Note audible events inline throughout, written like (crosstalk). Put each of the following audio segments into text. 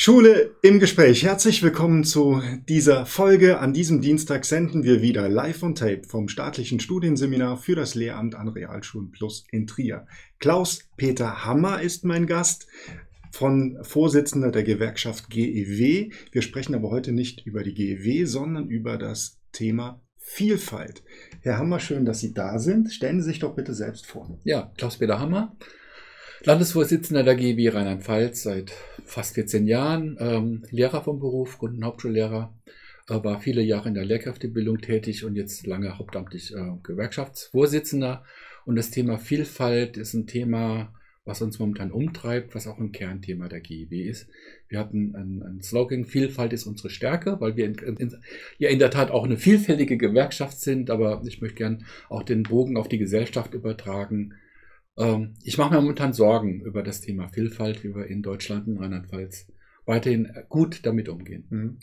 Schule im Gespräch. Herzlich willkommen zu dieser Folge. An diesem Dienstag senden wir wieder live on tape vom staatlichen Studienseminar für das Lehramt an Realschulen Plus in Trier. Klaus-Peter Hammer ist mein Gast von Vorsitzender der Gewerkschaft GEW. Wir sprechen aber heute nicht über die GEW, sondern über das Thema Vielfalt. Herr Hammer, schön, dass Sie da sind. Stellen Sie sich doch bitte selbst vor. Ja, Klaus-Peter Hammer, Landesvorsitzender der GEW Rheinland-Pfalz seit fast 14 Jahren, ähm, Lehrer vom Beruf, Grund- und Hauptschullehrer, äh, war viele Jahre in der Lehrkräftebildung tätig und jetzt lange hauptamtlich äh, Gewerkschaftsvorsitzender. Und das Thema Vielfalt ist ein Thema, was uns momentan umtreibt, was auch ein Kernthema der GEW ist. Wir hatten einen Slogan, Vielfalt ist unsere Stärke, weil wir in, in, ja in der Tat auch eine vielfältige Gewerkschaft sind, aber ich möchte gern auch den Bogen auf die Gesellschaft übertragen. Ähm, ich mache mir momentan Sorgen über das Thema Vielfalt, wie wir in Deutschland und Rheinland-Pfalz weiterhin gut damit umgehen. Mhm.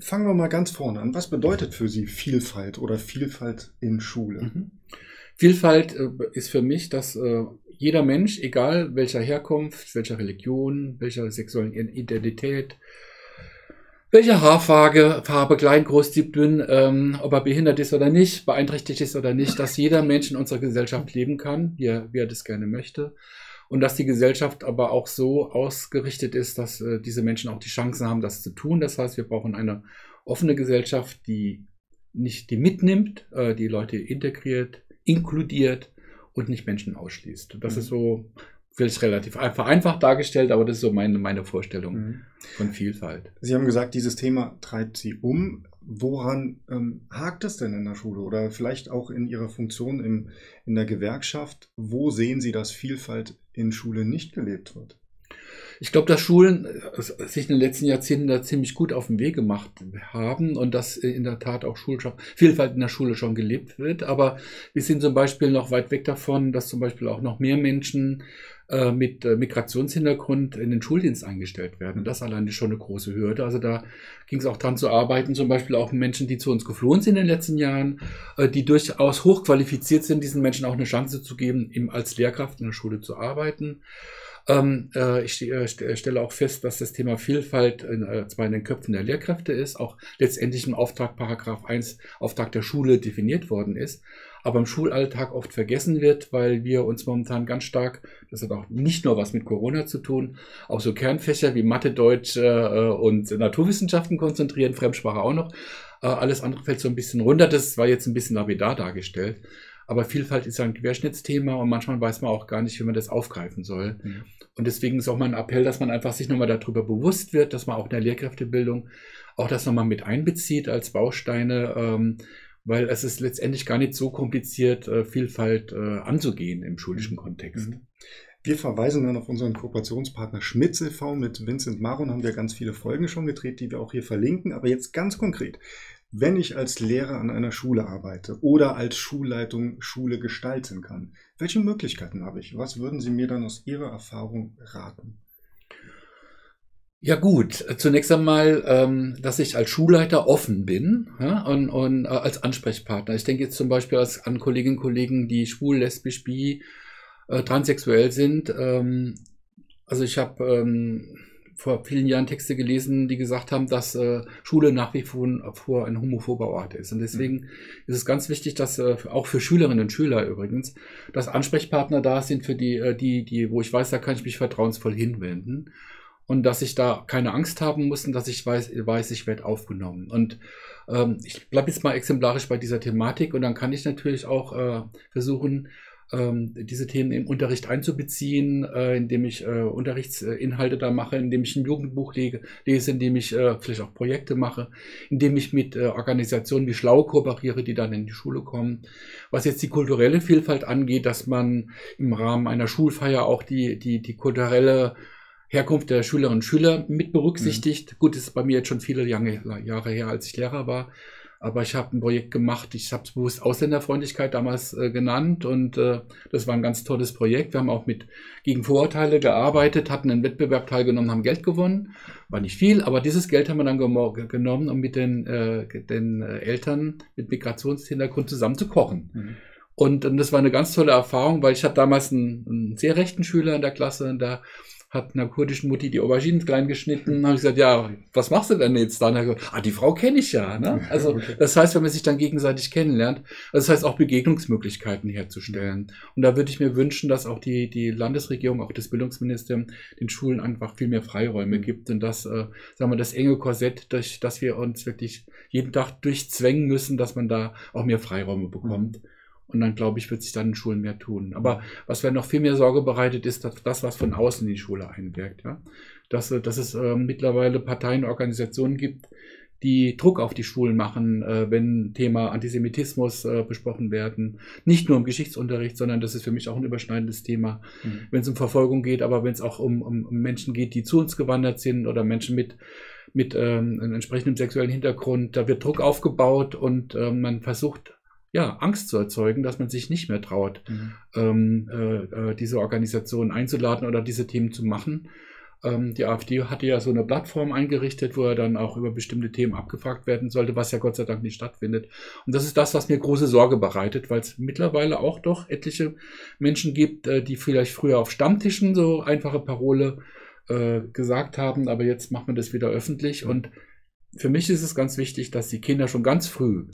Fangen wir mal ganz vorne an. Was bedeutet für Sie Vielfalt oder Vielfalt in Schule? Mhm. Vielfalt äh, ist für mich, dass äh, jeder Mensch, egal welcher Herkunft, welcher Religion, welcher sexuellen Identität, welche Haarfarbe, Farbe, klein, groß, dick, dünn, ähm, ob er behindert ist oder nicht, beeinträchtigt ist oder nicht, dass jeder Mensch in unserer Gesellschaft leben kann, wie er, wie er das gerne möchte. Und dass die Gesellschaft aber auch so ausgerichtet ist, dass äh, diese Menschen auch die Chancen haben, das zu tun. Das heißt, wir brauchen eine offene Gesellschaft, die nicht die mitnimmt, äh, die Leute integriert, inkludiert und nicht Menschen ausschließt. Das mhm. ist so vielleicht relativ vereinfacht dargestellt, aber das ist so meine, meine Vorstellung mhm. von Vielfalt. Sie haben gesagt, dieses Thema treibt Sie um. Woran ähm, hakt es denn in der Schule oder vielleicht auch in Ihrer Funktion im, in der Gewerkschaft? Wo sehen Sie, dass Vielfalt in Schule nicht gelebt wird? Ich glaube, dass Schulen äh, sich in den letzten Jahrzehnten da ziemlich gut auf den Weg gemacht haben und dass in der Tat auch Schul Vielfalt in der Schule schon gelebt wird. Aber wir sind zum Beispiel noch weit weg davon, dass zum Beispiel auch noch mehr Menschen äh, mit äh, Migrationshintergrund in den Schuldienst eingestellt werden. Das alleine ist schon eine große Hürde. Also da ging es auch dran zu arbeiten, zum Beispiel auch Menschen, die zu uns geflohen sind in den letzten Jahren, äh, die durchaus hochqualifiziert sind, diesen Menschen auch eine Chance zu geben, eben als Lehrkraft in der Schule zu arbeiten. Ähm, äh, ich stelle auch fest, dass das Thema Vielfalt zwar in den Köpfen der Lehrkräfte ist, auch letztendlich im Auftrag Paragraph 1 Auftrag der Schule definiert worden ist, aber im Schulalltag oft vergessen wird, weil wir uns momentan ganz stark, das hat auch nicht nur was mit Corona zu tun, auf so Kernfächer wie Mathe, Deutsch äh, und Naturwissenschaften konzentrieren, Fremdsprache auch noch. Äh, alles andere fällt so ein bisschen runter. Das war jetzt ein bisschen lapidar dargestellt. Aber Vielfalt ist ein Querschnittsthema und manchmal weiß man auch gar nicht, wie man das aufgreifen soll. Mhm. Und deswegen ist auch mein Appell, dass man einfach sich nochmal darüber bewusst wird, dass man auch in der Lehrkräftebildung auch das nochmal mit einbezieht als Bausteine. Ähm, weil es ist letztendlich gar nicht so kompliziert, äh, Vielfalt äh, anzugehen im schulischen Kontext. Mhm. Wir verweisen dann auf unseren Kooperationspartner Schmitz e.V. Mit Vincent Maron haben wir ganz viele Folgen schon gedreht, die wir auch hier verlinken. Aber jetzt ganz konkret. Wenn ich als Lehrer an einer Schule arbeite oder als Schulleitung Schule gestalten kann, welche Möglichkeiten habe ich? Was würden Sie mir dann aus Ihrer Erfahrung raten? Ja gut, zunächst einmal, ähm, dass ich als Schulleiter offen bin ja, und, und äh, als Ansprechpartner. Ich denke jetzt zum Beispiel als, an Kolleginnen und Kollegen, die schwul, lesbisch, bi, äh, transsexuell sind. Ähm, also ich habe ähm, vor vielen Jahren Texte gelesen, die gesagt haben, dass äh, Schule nach wie vor, ein homophober Ort ist. Und deswegen mhm. ist es ganz wichtig, dass äh, auch für Schülerinnen und Schüler übrigens, dass Ansprechpartner da sind für die, die, die, wo ich weiß, da kann ich mich vertrauensvoll hinwenden und dass ich da keine Angst haben muss und dass ich weiß, weiß ich werde aufgenommen. Und ähm, ich bleibe jetzt mal exemplarisch bei dieser Thematik und dann kann ich natürlich auch äh, versuchen, ähm, diese Themen im Unterricht einzubeziehen, äh, indem ich äh, Unterrichtsinhalte da mache, indem ich ein Jugendbuch lege, lese, indem ich äh, vielleicht auch Projekte mache, indem ich mit äh, Organisationen wie Schlau kooperiere, die dann in die Schule kommen. Was jetzt die kulturelle Vielfalt angeht, dass man im Rahmen einer Schulfeier auch die, die, die kulturelle Herkunft der Schülerinnen und Schüler mit berücksichtigt. Mhm. Gut, das ist bei mir jetzt schon viele Jahre her, als ich Lehrer war. Aber ich habe ein Projekt gemacht, ich habe es bewusst Ausländerfreundlichkeit damals äh, genannt und äh, das war ein ganz tolles Projekt. Wir haben auch mit gegen Vorurteile gearbeitet, hatten einen Wettbewerb teilgenommen, haben Geld gewonnen. War nicht viel, aber dieses Geld haben wir dann genommen, um mit den, äh, den äh, Eltern mit Migrationshintergrund zusammen zu kochen. Mhm. Und, und, das war eine ganz tolle Erfahrung, weil ich hatte damals einen, einen sehr rechten Schüler in der Klasse und da hat einer kurdischen Mutti die Auberginen klein geschnitten. habe ich gesagt, ja, was machst du denn jetzt da? Gesagt, ah, die Frau kenne ich ja. Ne? Also (laughs) das heißt, wenn man sich dann gegenseitig kennenlernt, also das heißt auch Begegnungsmöglichkeiten herzustellen. Und da würde ich mir wünschen, dass auch die, die Landesregierung, auch das Bildungsministerium den Schulen einfach viel mehr Freiräume gibt und das, äh, sagen wir, das enge Korsett, durch das wir uns wirklich jeden Tag durchzwängen müssen, dass man da auch mehr Freiräume bekommt. Mhm. Und dann, glaube ich, wird sich dann in Schulen mehr tun. Aber was mir noch viel mehr Sorge bereitet, ist dass das, was von außen in die Schule einwirkt. Ja? Dass, äh, dass es äh, mittlerweile Parteien, Organisationen gibt, die Druck auf die Schulen machen, äh, wenn Thema Antisemitismus äh, besprochen werden. Nicht nur im Geschichtsunterricht, sondern das ist für mich auch ein überschneidendes Thema, mhm. wenn es um Verfolgung geht, aber wenn es auch um, um, um, Menschen geht, die zu uns gewandert sind oder Menschen mit, mit ähm, einem entsprechenden sexuellen Hintergrund. Da wird Druck aufgebaut und äh, man versucht ja, Angst zu erzeugen, dass man sich nicht mehr traut, mhm. ähm, äh, äh, diese Organisation einzuladen oder diese Themen zu machen. Ähm, die AfD hatte ja so eine Plattform eingerichtet, wo er dann auch über bestimmte Themen abgefragt werden sollte, was ja Gott sei Dank nicht stattfindet. Und das ist das, was mir große Sorge bereitet, weil es mittlerweile auch doch etliche Menschen gibt, äh, die vielleicht früher auf Stammtischen so einfache Parole äh, gesagt haben, aber jetzt macht man das wieder öffentlich. Und für mich ist es ganz wichtig, dass die Kinder schon ganz früh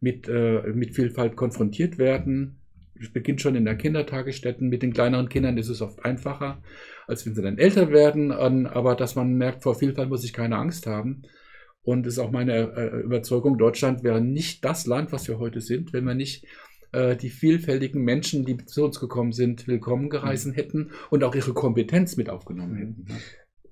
mit, äh, mit Vielfalt konfrontiert werden. Es beginnt schon in der Kindertagesstätten. Mit den kleineren Kindern ist es oft einfacher, als wenn sie dann älter werden. Aber dass man merkt, vor Vielfalt muss ich keine Angst haben. Und es ist auch meine äh, Überzeugung, Deutschland wäre nicht das Land, was wir heute sind, wenn wir nicht äh, die vielfältigen Menschen, die zu uns gekommen sind, willkommen geheißen hätten und auch ihre Kompetenz mit aufgenommen hätten.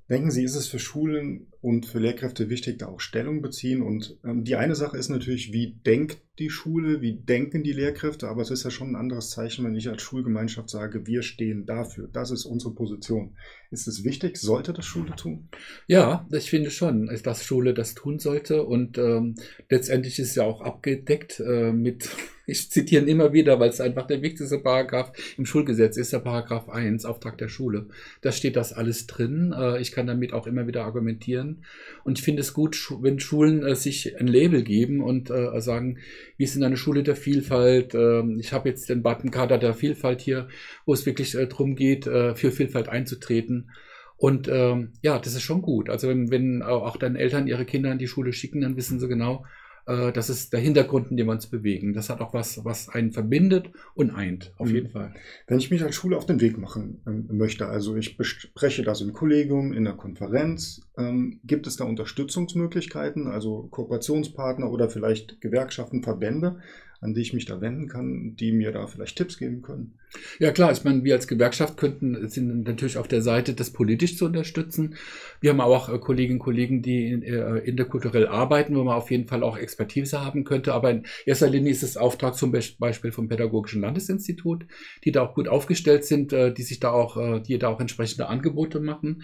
Denken Sie, ist es für Schulen und für Lehrkräfte wichtig, da auch Stellung beziehen? Und ähm, die eine Sache ist natürlich, wie denkt die Schule, wie denken die Lehrkräfte? Aber es ist ja schon ein anderes Zeichen, wenn ich als Schulgemeinschaft sage, wir stehen dafür. Das ist unsere Position. Ist es wichtig? Sollte das Schule tun? Ja, ich finde schon, dass Schule das tun sollte. Und ähm, letztendlich ist ja auch abgedeckt äh, mit ich zitiere ihn immer wieder, weil es einfach der wichtigste Paragraph im Schulgesetz ist, der Paragraph 1, Auftrag der Schule. Da steht das alles drin. Äh, ich kann damit auch immer wieder argumentieren. Und ich finde es gut, wenn Schulen äh, sich ein Label geben und äh, sagen, wir sind eine Schule der Vielfalt. Ähm, ich habe jetzt den Button Kader der Vielfalt hier, wo es wirklich darum geht, für Vielfalt einzutreten. Und ähm, ja, das ist schon gut. Also wenn, wenn auch deine Eltern ihre Kinder in die Schule schicken, dann wissen sie genau, äh, das ist der Hintergrund, in dem wir uns bewegen. Das hat auch was, was einen verbindet und eint, auf mhm. jeden Fall. Wenn ich mich als Schule auf den Weg machen ähm, möchte, also ich bespreche das im Kollegium, in der Konferenz, ähm, gibt es da Unterstützungsmöglichkeiten, also Kooperationspartner oder vielleicht Gewerkschaften, Verbände, an die ich mich da wenden kann, die mir da vielleicht Tipps geben können? Ja klar, ich meine, wir als Gewerkschaft könnten sind natürlich auf der Seite, das politisch zu unterstützen. Wir haben auch äh, Kolleginnen und Kollegen, die in, äh, interkulturell arbeiten, wo man auf jeden Fall auch Expertise haben könnte. Aber in erster Linie ist es Auftrag zum Beispiel vom Pädagogischen Landesinstitut, die da auch gut aufgestellt sind, äh, die sich da auch, äh, die da auch entsprechende Angebote machen.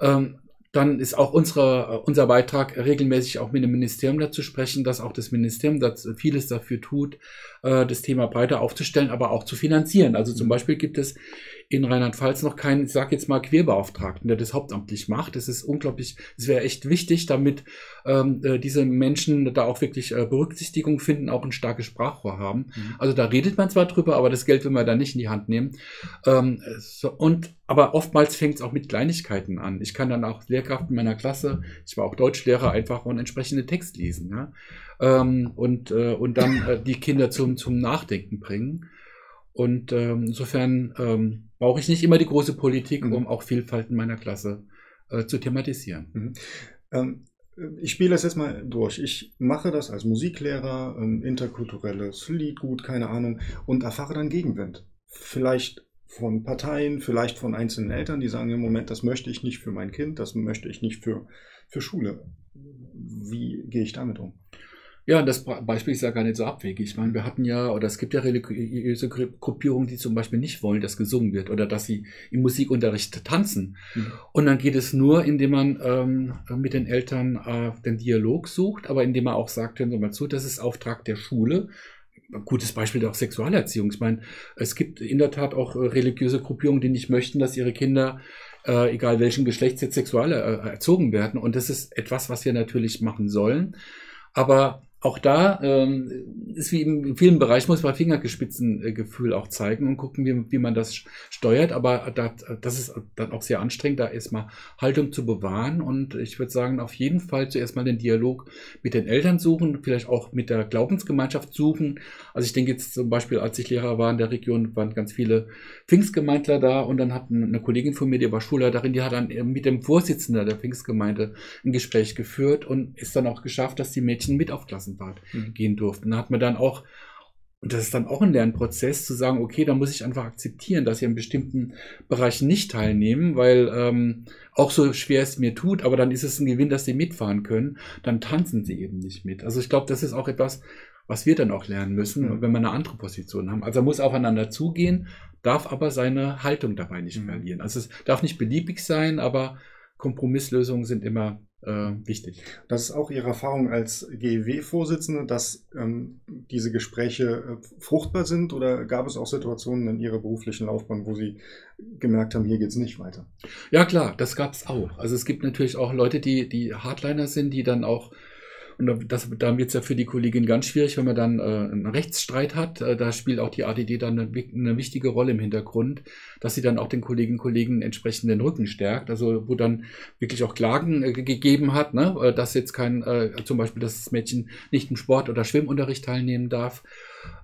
Ähm, dann ist auch unsere, äh, unser Beitrag regelmäßig auch mit dem Ministerium dazu sprechen, dass auch das Ministerium das vieles dafür tut, äh, das Thema breiter aufzustellen, aber auch zu finanzieren. Also zum Beispiel gibt es in Rheinland-Pfalz noch keinen, ich sage jetzt mal, Querbeauftragten, der das hauptamtlich macht. Das ist unglaublich, es wäre echt wichtig, damit ähm, äh, diese Menschen da auch wirklich äh, Berücksichtigung finden, auch ein starkes Sprachrohr haben. Mhm. Also da redet man zwar drüber, aber das Geld will man da nicht in die Hand nehmen. Ähm, so, und aber oftmals fängt es auch mit Kleinigkeiten an. Ich kann dann auch Lehrkraft in meiner Klasse, ich war auch Deutschlehrer, einfach einen entsprechenden Text lesen. Ja? Ähm, und, äh, und dann äh, die Kinder zum, zum Nachdenken bringen. Und ähm, insofern ähm, brauche ich nicht immer die große Politik, mhm. um auch Vielfalt in meiner Klasse äh, zu thematisieren. Mhm. Ähm, ich spiele das jetzt mal durch. Ich mache das als Musiklehrer, ähm, interkulturelles Liedgut, keine Ahnung, und erfahre dann Gegenwind. Vielleicht von Parteien, vielleicht von einzelnen Eltern, die sagen im Moment, das möchte ich nicht für mein Kind, das möchte ich nicht für, für Schule. Wie gehe ich damit um? Ja, das Beispiel ist ja gar nicht so abwegig. Ich meine, wir hatten ja, oder es gibt ja religiöse Gruppierungen, die zum Beispiel nicht wollen, dass gesungen wird oder dass sie im Musikunterricht tanzen. Mhm. Und dann geht es nur, indem man ähm, mit den Eltern äh, den Dialog sucht, aber indem man auch sagt, hören Sie mal zu, das ist Auftrag der Schule. Gutes Beispiel auch Sexualerziehung. Ich meine, es gibt in der Tat auch äh, religiöse Gruppierungen, die nicht möchten, dass ihre Kinder äh, egal welchen Geschlechts jetzt sexual äh, erzogen werden. Und das ist etwas, was wir natürlich machen sollen. Aber auch da ähm, ist wie in vielen Bereichen muss man Fingergespitzengefühl auch zeigen und gucken, wie, wie man das steuert. Aber da, das ist dann auch sehr anstrengend, da erstmal Haltung zu bewahren. Und ich würde sagen, auf jeden Fall zuerst mal den Dialog mit den Eltern suchen, vielleicht auch mit der Glaubensgemeinschaft suchen. Also ich denke jetzt zum Beispiel, als ich Lehrer war in der Region, waren ganz viele Pfingstgemeindler da und dann hat eine Kollegin von mir, die war Schulleiterin, die hat dann mit dem Vorsitzenden der Pfingstgemeinde ein Gespräch geführt und ist dann auch geschafft, dass die Mädchen mit auf Klassen Klassenfahrt mhm. gehen durften. Da hat man dann auch, und das ist dann auch ein Lernprozess, zu sagen, okay, da muss ich einfach akzeptieren, dass sie in bestimmten Bereichen nicht teilnehmen, weil ähm, auch so schwer es mir tut, aber dann ist es ein Gewinn, dass sie mitfahren können, dann tanzen sie eben nicht mit. Also ich glaube, das ist auch etwas, was wir dann auch lernen müssen, mhm. wenn wir eine andere Position haben. Also er muss aufeinander zugehen, darf aber seine Haltung dabei nicht mhm. verlieren. Also es darf nicht beliebig sein, aber Kompromisslösungen sind immer äh, wichtig. Das ist auch Ihre Erfahrung als GEW-Vorsitzende, dass ähm, diese Gespräche äh, fruchtbar sind oder gab es auch Situationen in Ihrer beruflichen Laufbahn, wo Sie gemerkt haben, hier geht es nicht weiter? Ja klar, das gab es auch. Also es gibt natürlich auch Leute, die, die Hardliner sind, die dann auch und das, da wird es ja für die Kollegin ganz schwierig, wenn man dann äh, einen Rechtsstreit hat. Äh, da spielt auch die ADD dann eine, eine, wichtige Rolle im Hintergrund, dass sie dann auch den Kolleginnen und Kollegen entsprechend den Rücken stärkt. Also wo dann wirklich auch Klagen äh, gegeben hat, ne? Äh, dass jetzt kein, äh, zum Beispiel, dass das Mädchen nicht im Sport- oder Schwimmunterricht teilnehmen darf.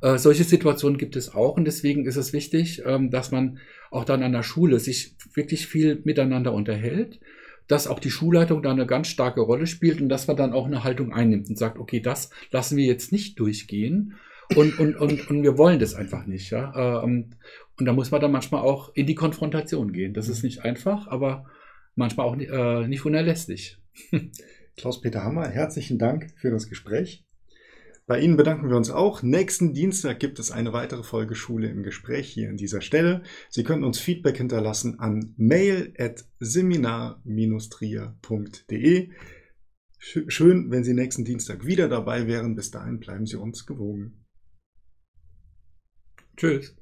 Äh, solche Situationen gibt es auch und deswegen ist es wichtig, ähm, dass man auch dann an der Schule sich wirklich viel miteinander unterhält dass auch die Schulleitung da eine ganz starke Rolle spielt und dass man dann auch eine Haltung einnimmt und sagt, okay, das lassen wir jetzt nicht durchgehen und, und, und, und wir wollen das einfach nicht. Ja? Ähm, und da muss man dann manchmal auch in die Konfrontation gehen. Das ist nicht einfach, aber manchmal auch äh, nicht unerlässlich. (laughs) Klaus-Peter Hammer, herzlichen Dank für das Gespräch. Bei Ihnen bedanken wir uns auch. Nächsten Dienstag gibt es eine weitere Folge Schule im Gespräch hier an dieser Stelle. Sie können uns Feedback hinterlassen an mail.seminar-trier.de. Schön, wenn Sie nächsten Dienstag wieder dabei wären. Bis dahin bleiben Sie uns gewogen. Tschüss.